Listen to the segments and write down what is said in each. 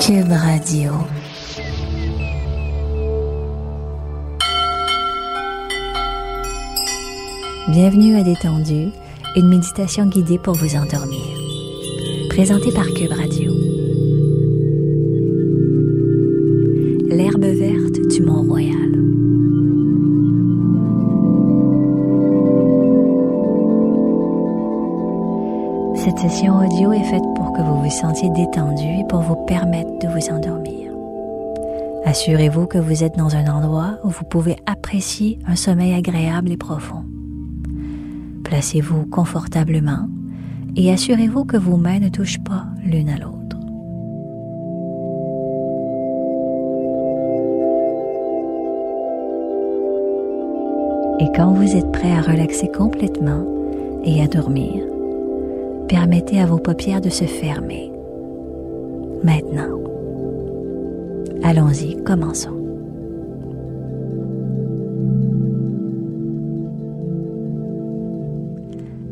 Cube Radio. Bienvenue à Détendu, une méditation guidée pour vous endormir. Présentée par Cube Radio. L'herbe verte du Mont-Royal. Cette session audio est faite que vous vous sentiez détendu et pour vous permettre de vous endormir. Assurez-vous que vous êtes dans un endroit où vous pouvez apprécier un sommeil agréable et profond. Placez-vous confortablement et assurez-vous que vos mains ne touchent pas l'une à l'autre. Et quand vous êtes prêt à relaxer complètement et à dormir, permettez à vos paupières de se fermer. Maintenant. Allons-y, commençons.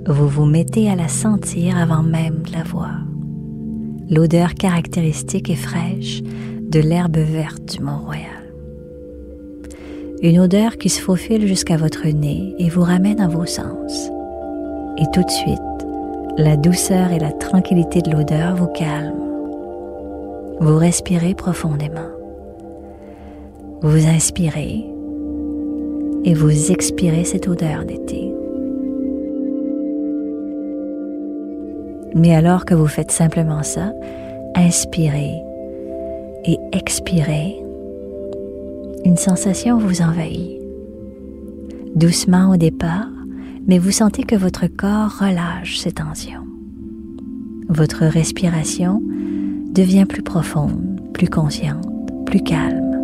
Vous vous mettez à la sentir avant même de la voir. L'odeur caractéristique et fraîche de l'herbe verte du Mont-Royal. Une odeur qui se faufile jusqu'à votre nez et vous ramène à vos sens. Et tout de suite, la douceur et la tranquillité de l'odeur vous calment. Vous respirez profondément. Vous inspirez et vous expirez cette odeur d'été. Mais alors que vous faites simplement ça, inspirez et expirez, une sensation vous envahit. Doucement au départ, mais vous sentez que votre corps relâche ses tensions. Votre respiration devient plus profonde, plus consciente, plus calme.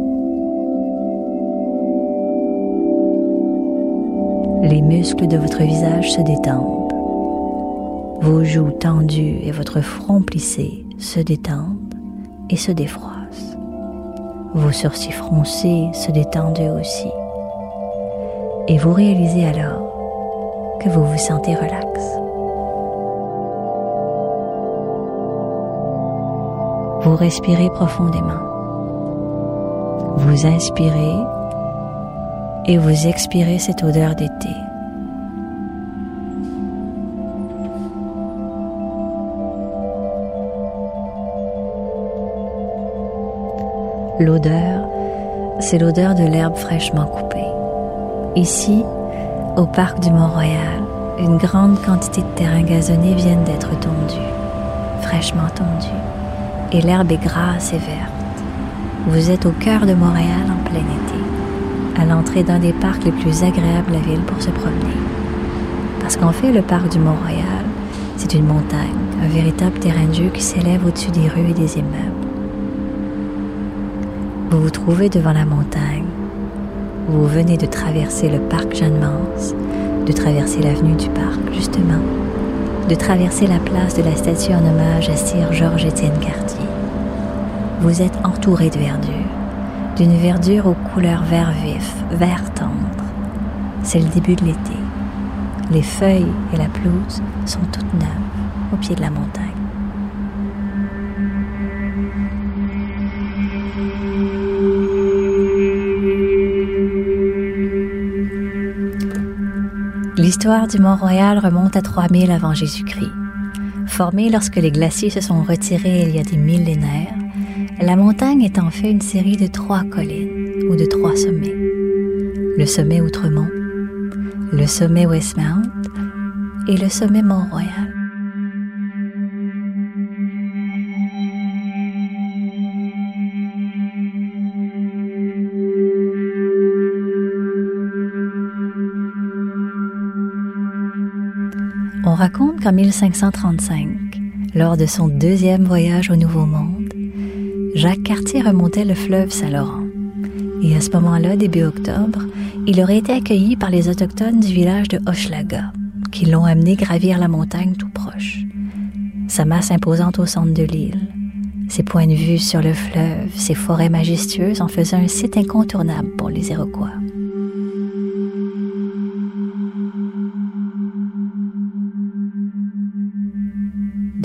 Les muscles de votre visage se détendent. Vos joues tendues et votre front plissé se détendent et se défroissent. Vos sourcils froncés se détendent aussi. Et vous réalisez alors que vous vous sentez relax. Vous respirez profondément. Vous inspirez et vous expirez cette odeur d'été. L'odeur, c'est l'odeur de l'herbe fraîchement coupée. Ici, au parc du Mont-Royal, une grande quantité de terrain gazonné viennent d'être tondus, fraîchement tondus, et l'herbe est grasse et verte. Vous êtes au cœur de Montréal en plein été, à l'entrée d'un des parcs les plus agréables de la ville pour se promener. Parce qu'en fait, le parc du Mont-Royal, c'est une montagne, un véritable terrain de jeu qui s'élève au-dessus des rues et des immeubles. Vous vous trouvez devant la montagne, vous venez de traverser le parc Jeanne-Mance, de traverser l'avenue du parc, justement, de traverser la place de la statue en hommage à Sir Georges-Étienne Cartier. Vous êtes entouré de verdure, d'une verdure aux couleurs vert vif, vert tendre. C'est le début de l'été. Les feuilles et la pelouse sont toutes neuves au pied de la montagne. L'histoire du Mont-Royal remonte à 3000 avant Jésus-Christ. Formée lorsque les glaciers se sont retirés il y a des millénaires, la montagne est en fait une série de trois collines ou de trois sommets. Le sommet Outremont, le sommet Westmount et le sommet Mont-Royal. Raconte qu'en 1535, lors de son deuxième voyage au Nouveau Monde, Jacques Cartier remontait le fleuve Saint-Laurent. Et à ce moment-là, début octobre, il aurait été accueilli par les autochtones du village de Hochelaga, qui l'ont amené gravir la montagne tout proche. Sa masse imposante au centre de l'île, ses points de vue sur le fleuve, ses forêts majestueuses en faisaient un site incontournable pour les Iroquois.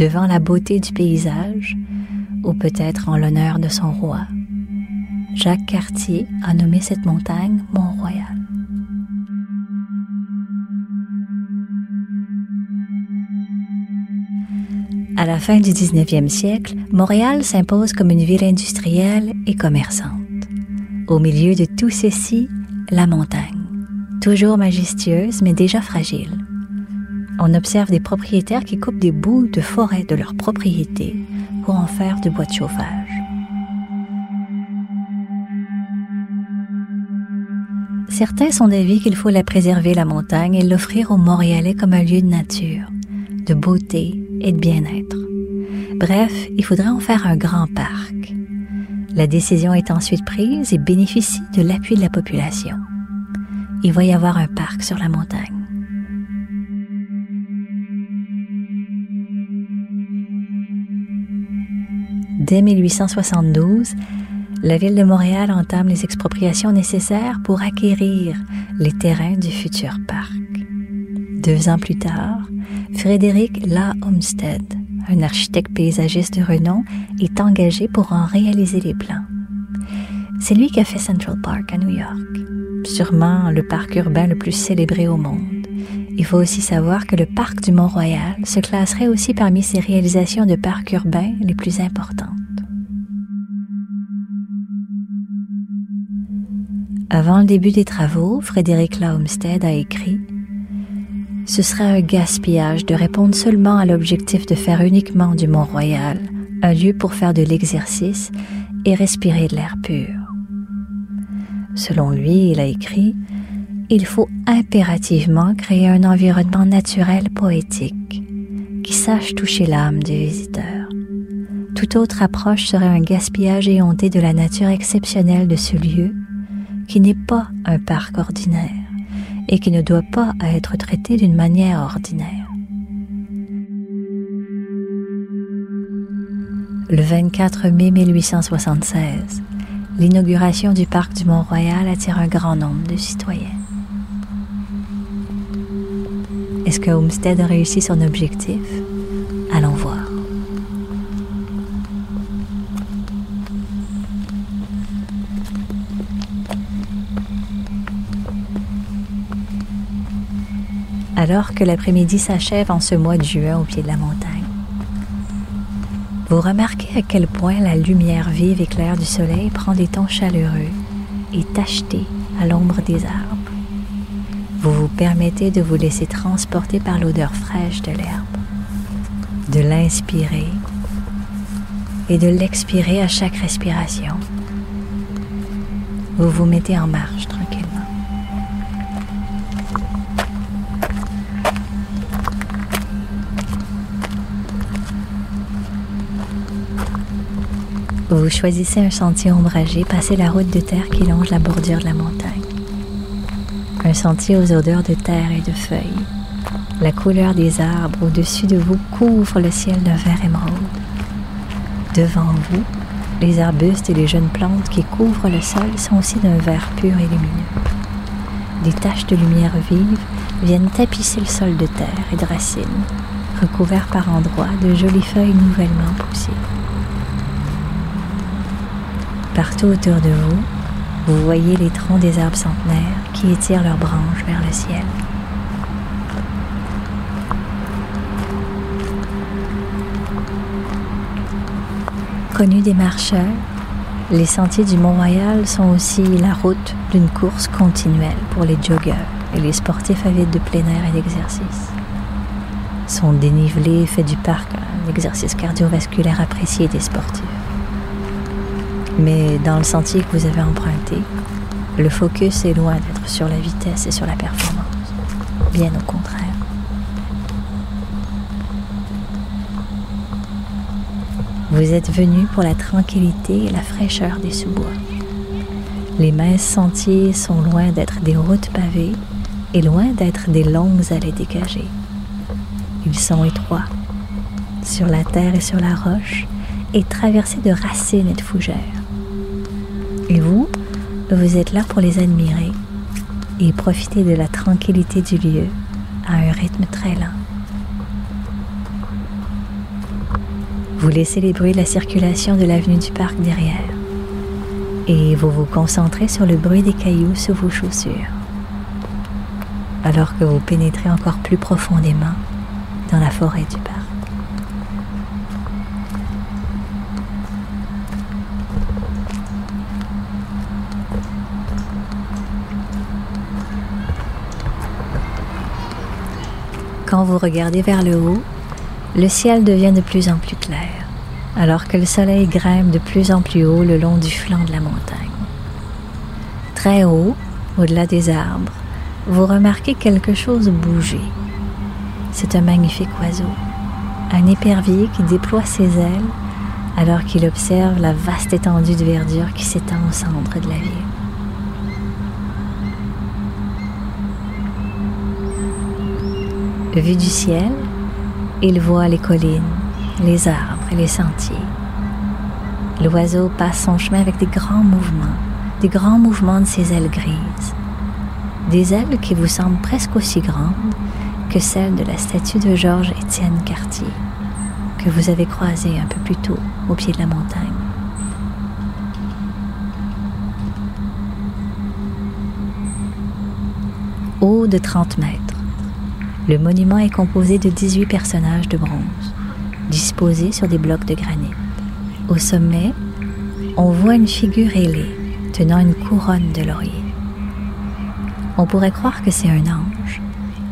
Devant la beauté du paysage, ou peut-être en l'honneur de son roi. Jacques Cartier a nommé cette montagne Mont-Royal. À la fin du 19e siècle, Montréal s'impose comme une ville industrielle et commerçante. Au milieu de tout ceci, la montagne, toujours majestueuse mais déjà fragile. On observe des propriétaires qui coupent des bouts de forêt de leur propriété pour en faire du bois de chauffage. Certains sont d'avis qu'il faut la préserver, la montagne, et l'offrir aux Montréalais comme un lieu de nature, de beauté et de bien-être. Bref, il faudrait en faire un grand parc. La décision est ensuite prise et bénéficie de l'appui de la population. Il va y avoir un parc sur la montagne. Dès 1872, la ville de Montréal entame les expropriations nécessaires pour acquérir les terrains du futur parc. Deux ans plus tard, Frédéric La Homestead, un architecte paysagiste de renom, est engagé pour en réaliser les plans. C'est lui qui a fait Central Park à New York, sûrement le parc urbain le plus célébré au monde. Il faut aussi savoir que le parc du Mont-Royal se classerait aussi parmi ses réalisations de parcs urbains les plus importantes. Avant le début des travaux, Frédéric Homestead a écrit ce serait un gaspillage de répondre seulement à l'objectif de faire uniquement du Mont-Royal un lieu pour faire de l'exercice et respirer de l'air pur. Selon lui, il a écrit Il faut impérativement créer un environnement naturel poétique qui sache toucher l'âme du visiteur. Toute autre approche serait un gaspillage éhonté de la nature exceptionnelle de ce lieu qui n'est pas un parc ordinaire et qui ne doit pas être traité d'une manière ordinaire. Le 24 mai 1876, l'inauguration du parc du Mont-Royal attire un grand nombre de citoyens. Est-ce que Homestead a réussi son objectif? Allons voir. alors que l'après-midi s'achève en ce mois de juin au pied de la montagne. Vous remarquez à quel point la lumière vive et claire du soleil prend des tons chaleureux et tachetés à l'ombre des arbres. Permettez de vous laisser transporter par l'odeur fraîche de l'herbe, de l'inspirer et de l'expirer à chaque respiration. Vous vous mettez en marche tranquillement. Vous choisissez un sentier ombragé, passez la route de terre qui longe la bordure de la montagne. Un sentier aux odeurs de terre et de feuilles. La couleur des arbres au-dessus de vous couvre le ciel d'un vert émeraude. Devant vous, les arbustes et les jeunes plantes qui couvrent le sol sont aussi d'un vert pur et lumineux. Des taches de lumière vive viennent tapisser le sol de terre et de racines, recouverts par endroits de jolies feuilles nouvellement poussées. Partout autour de vous, vous voyez les troncs des arbres centenaires qui étirent leurs branches vers le ciel. Connus des marcheurs, les sentiers du Mont-Royal sont aussi la route d'une course continuelle pour les joggeurs et les sportifs avides de plein air et d'exercice. Son dénivelé fait du parc un exercice cardiovasculaire apprécié des sportifs. Mais dans le sentier que vous avez emprunté, le focus est loin d'être sur la vitesse et sur la performance. Bien au contraire. Vous êtes venu pour la tranquillité et la fraîcheur des sous-bois. Les minces sentiers sont loin d'être des routes pavées et loin d'être des longues allées dégagées. Ils sont étroits, sur la terre et sur la roche, et traversés de racines et de fougères. Et vous, vous êtes là pour les admirer et profiter de la tranquillité du lieu à un rythme très lent. Vous laissez les bruits de la circulation de l'avenue du parc derrière et vous vous concentrez sur le bruit des cailloux sous vos chaussures alors que vous pénétrez encore plus profondément dans la forêt du parc. Quand vous regardez vers le haut, le ciel devient de plus en plus clair, alors que le soleil grimpe de plus en plus haut le long du flanc de la montagne. Très haut, au-delà des arbres, vous remarquez quelque chose bouger. C'est un magnifique oiseau, un épervier qui déploie ses ailes alors qu'il observe la vaste étendue de verdure qui s'étend au centre de la ville. Vu du ciel, il voit les collines, les arbres et les sentiers. L'oiseau passe son chemin avec des grands mouvements, des grands mouvements de ses ailes grises des ailes qui vous semblent presque aussi grandes que celles de la statue de Georges-Étienne Cartier, que vous avez croisée un peu plus tôt au pied de la montagne. Haut de 30 mètres, le monument est composé de 18 personnages de bronze, disposés sur des blocs de granit. Au sommet, on voit une figure ailée tenant une couronne de laurier. On pourrait croire que c'est un ange,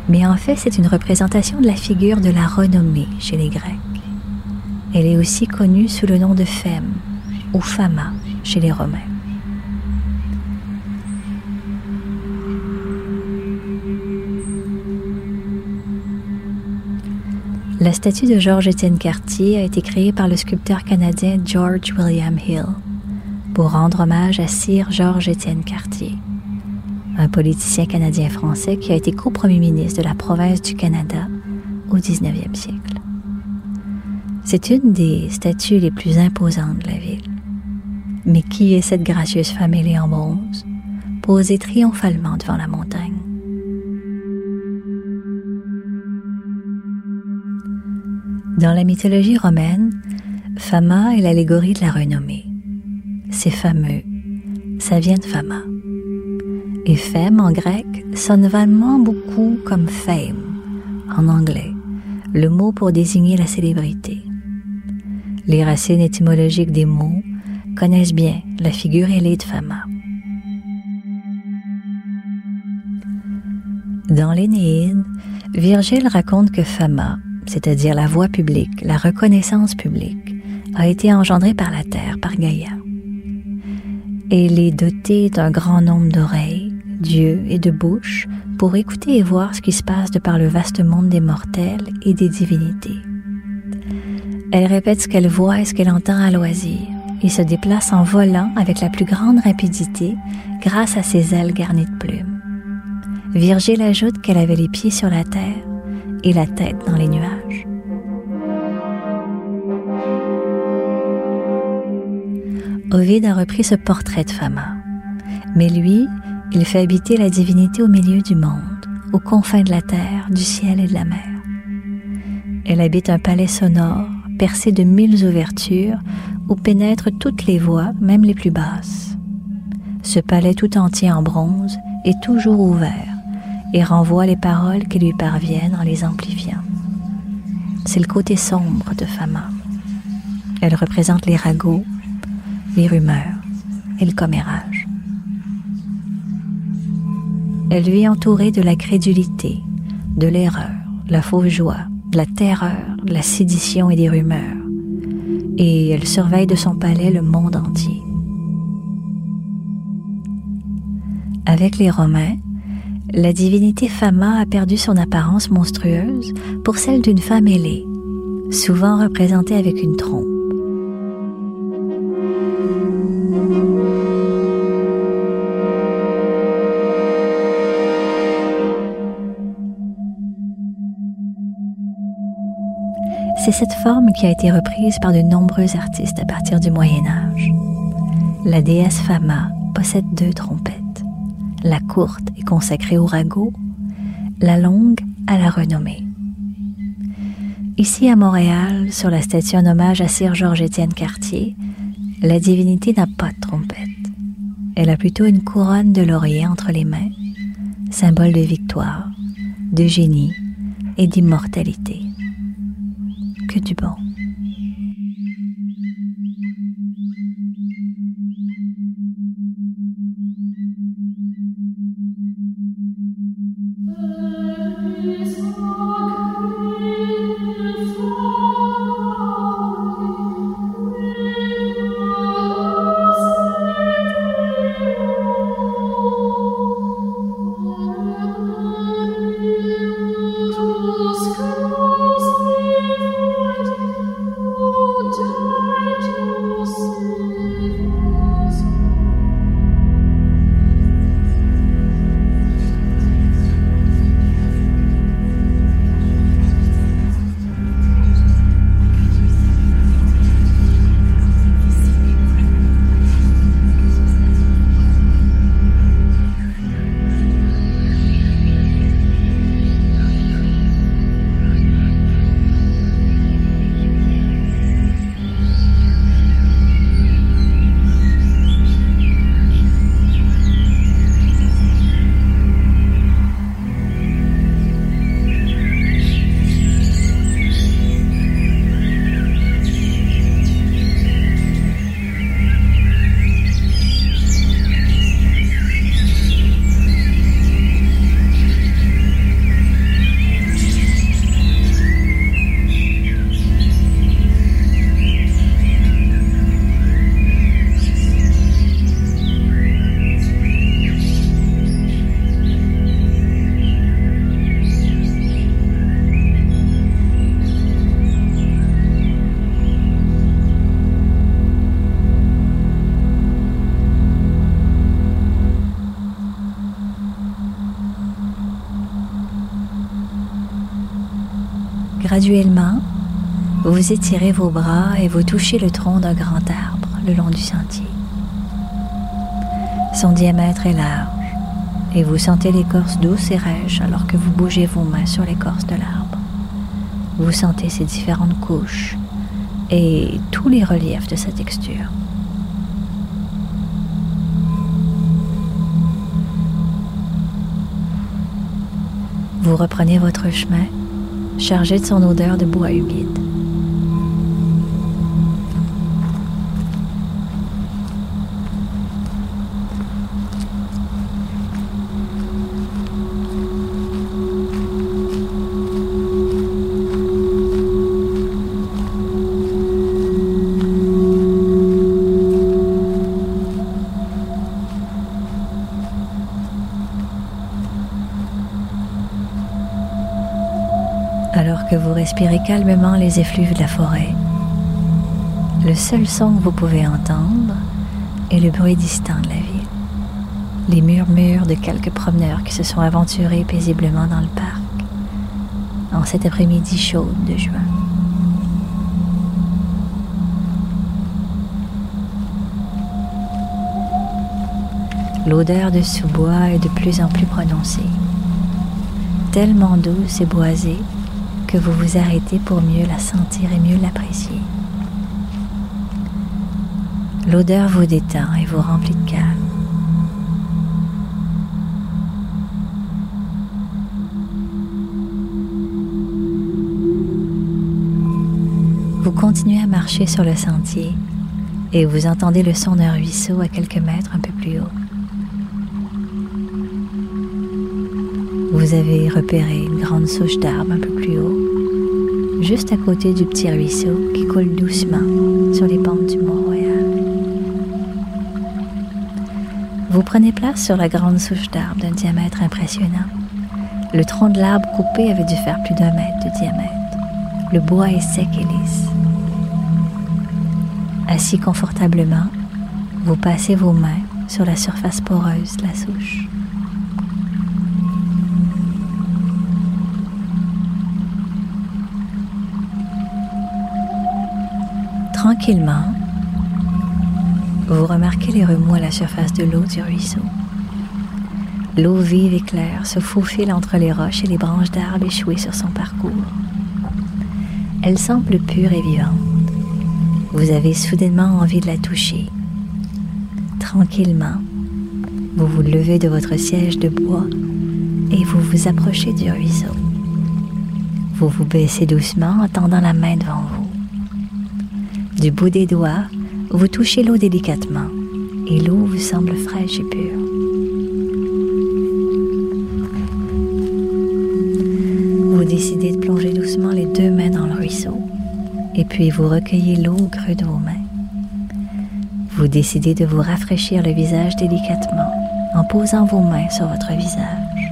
mais en fait c'est une représentation de la figure de la renommée chez les Grecs. Elle est aussi connue sous le nom de Femme ou Fama chez les Romains. La statue de George Étienne Cartier a été créée par le sculpteur canadien George William Hill pour rendre hommage à Sir George Étienne Cartier un politicien canadien-français qui a été co-premier ministre de la province du Canada au 19e siècle. C'est une des statues les plus imposantes de la ville. Mais qui est cette gracieuse femme ailée en bronze, posée triomphalement devant la montagne? Dans la mythologie romaine, Fama est l'allégorie de la renommée. C'est fameux, ça vient de Fama. Et femme en grec sonne vraiment beaucoup comme fame en anglais, le mot pour désigner la célébrité. Les racines étymologiques des mots connaissent bien la figure ailée de Fama. Dans l'Énéide, Virgile raconte que Fama, c'est-à-dire la voix publique, la reconnaissance publique, a été engendrée par la terre, par Gaïa. Elle est dotée d'un grand nombre d'oreilles, d'yeux et de bouche pour écouter et voir ce qui se passe de par le vaste monde des mortels et des divinités. Elle répète ce qu'elle voit et ce qu'elle entend à loisir et se déplace en volant avec la plus grande rapidité grâce à ses ailes garnies de plumes. Virgile ajoute qu'elle avait les pieds sur la terre et la tête dans les nuages. Ovide a repris ce portrait de Fama, mais lui il fait habiter la divinité au milieu du monde, aux confins de la terre, du ciel et de la mer. Elle habite un palais sonore, percé de mille ouvertures, où pénètrent toutes les voix, même les plus basses. Ce palais tout entier en bronze est toujours ouvert et renvoie les paroles qui lui parviennent en les amplifiant. C'est le côté sombre de Fama. Elle représente les ragots, les rumeurs et le commérage. Elle vit entourée de la crédulité, de l'erreur, la fausse joie, de la terreur, de la sédition et des rumeurs. Et elle surveille de son palais le monde entier. Avec les Romains, la divinité Fama a perdu son apparence monstrueuse pour celle d'une femme ailée, souvent représentée avec une trompe. C'est cette forme qui a été reprise par de nombreux artistes à partir du Moyen Âge. La déesse Fama possède deux trompettes. La courte est consacrée au ragot, la longue à la renommée. Ici à Montréal, sur la statue en hommage à Sir Georges-Étienne Cartier, la divinité n'a pas de trompette. Elle a plutôt une couronne de laurier entre les mains, symbole de victoire, de génie et d'immortalité. Que du bon. Graduellement, vous étirez vos bras et vous touchez le tronc d'un grand arbre le long du sentier. Son diamètre est large et vous sentez l'écorce douce et rêche alors que vous bougez vos mains sur l'écorce de l'arbre. Vous sentez ses différentes couches et tous les reliefs de sa texture. Vous reprenez votre chemin chargé de son odeur de bois humide. Respirez calmement les effluves de la forêt. Le seul son que vous pouvez entendre est le bruit distant de la ville, les murmures de quelques promeneurs qui se sont aventurés paisiblement dans le parc en cet après-midi chaud de juin. L'odeur de sous-bois est de plus en plus prononcée, tellement douce et boisée que vous vous arrêtez pour mieux la sentir et mieux l'apprécier. L'odeur vous détend et vous remplit de calme. Vous continuez à marcher sur le sentier et vous entendez le son d'un ruisseau à quelques mètres un peu plus haut. Vous avez repéré une grande souche d'arbre un peu plus haut, juste à côté du petit ruisseau qui coule doucement sur les pentes du Mont-Royal. Vous prenez place sur la grande souche d'arbre d'un diamètre impressionnant. Le tronc de l'arbre coupé avait dû faire plus d'un mètre de diamètre. Le bois est sec et lisse. Assis confortablement, vous passez vos mains sur la surface poreuse de la souche. Tranquillement, vous remarquez les remous à la surface de l'eau du ruisseau. L'eau vive et claire se faufile entre les roches et les branches d'arbres échouées sur son parcours. Elle semble pure et vivante. Vous avez soudainement envie de la toucher. Tranquillement, vous vous levez de votre siège de bois et vous vous approchez du ruisseau. Vous vous baissez doucement en tendant la main devant vous. Du bout des doigts, vous touchez l'eau délicatement et l'eau vous semble fraîche et pure. Vous décidez de plonger doucement les deux mains dans le ruisseau et puis vous recueillez l'eau au creux de vos mains. Vous décidez de vous rafraîchir le visage délicatement en posant vos mains sur votre visage.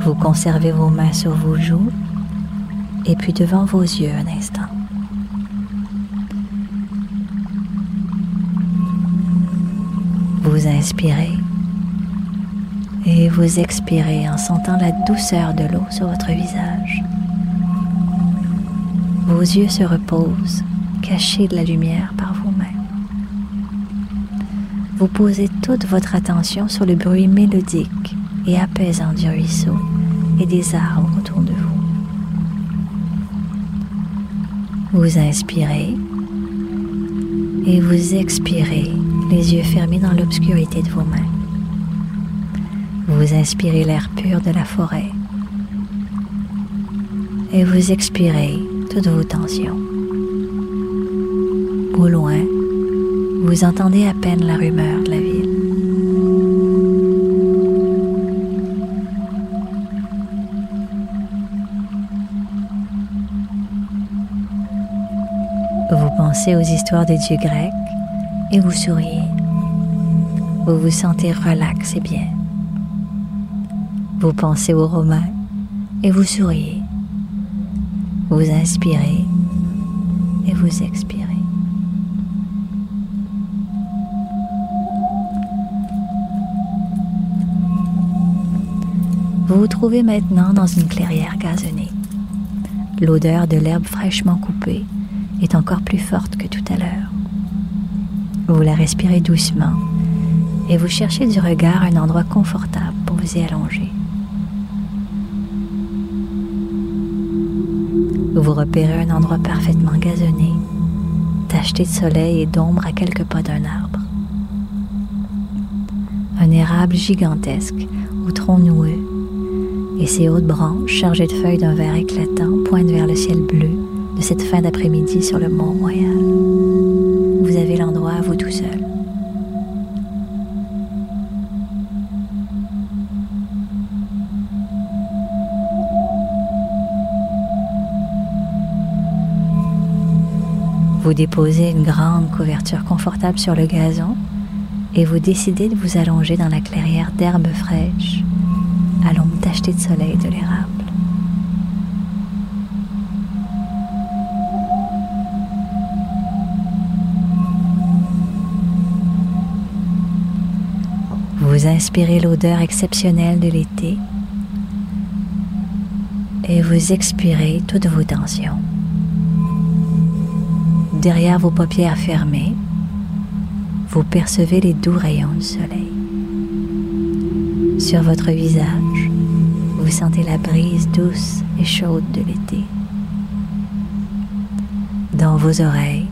Vous conservez vos mains sur vos joues et puis devant vos yeux un instant. Vous inspirez et vous expirez en sentant la douceur de l'eau sur votre visage. Vos yeux se reposent, cachés de la lumière par mains. Vous posez toute votre attention sur le bruit mélodique et apaisant du ruisseau et des arbres autour de vous. Vous inspirez et vous expirez les yeux fermés dans l'obscurité de vos mains. Vous inspirez l'air pur de la forêt et vous expirez toutes vos tensions. Au loin, vous entendez à peine la rumeur de la ville. Vous pensez aux histoires des dieux grecs et vous souriez. Vous vous sentez relax et bien. Vous pensez aux Romains et vous souriez. Vous inspirez et vous expirez. Vous vous trouvez maintenant dans une clairière gazonnée. L'odeur de l'herbe fraîchement coupée est encore plus forte que tout à l'heure. Vous la respirez doucement et vous cherchez du regard un endroit confortable pour vous y allonger. Vous repérez un endroit parfaitement gazonné, tacheté de soleil et d'ombre à quelques pas d'un arbre. Un érable gigantesque au tronc noueux et ses hautes branches chargées de feuilles d'un vert éclatant pointent vers le ciel bleu de cette fin d'après-midi sur le mont Royal. Vous avez l'endroit à vous tout seul. Vous déposez une grande couverture confortable sur le gazon et vous décidez de vous allonger dans la clairière d'herbes fraîches à l'ombre tachetée de soleil de l'érable. Vous inspirez l'odeur exceptionnelle de l'été et vous expirez toutes vos tensions. Derrière vos paupières fermées, vous percevez les doux rayons du soleil. Sur votre visage, vous sentez la brise douce et chaude de l'été. Dans vos oreilles,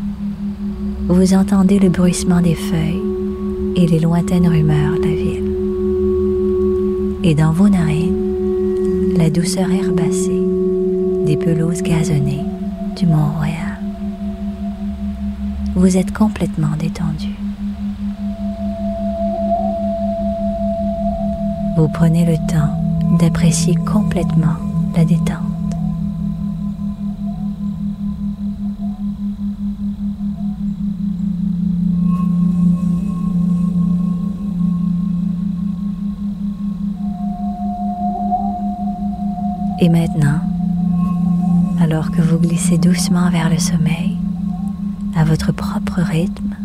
vous entendez le bruissement des feuilles et les lointaines rumeurs de la ville. Et dans vos narines, la douceur herbacée des pelouses gazonnées du Mont-Royal. Vous êtes complètement détendu. Vous prenez le temps d'apprécier complètement la détente. Et maintenant, alors que vous glissez doucement vers le sommeil, à votre propre rythme,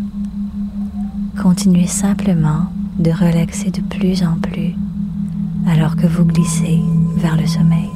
continuez simplement de relaxer de plus en plus alors que vous glissez vers le sommeil.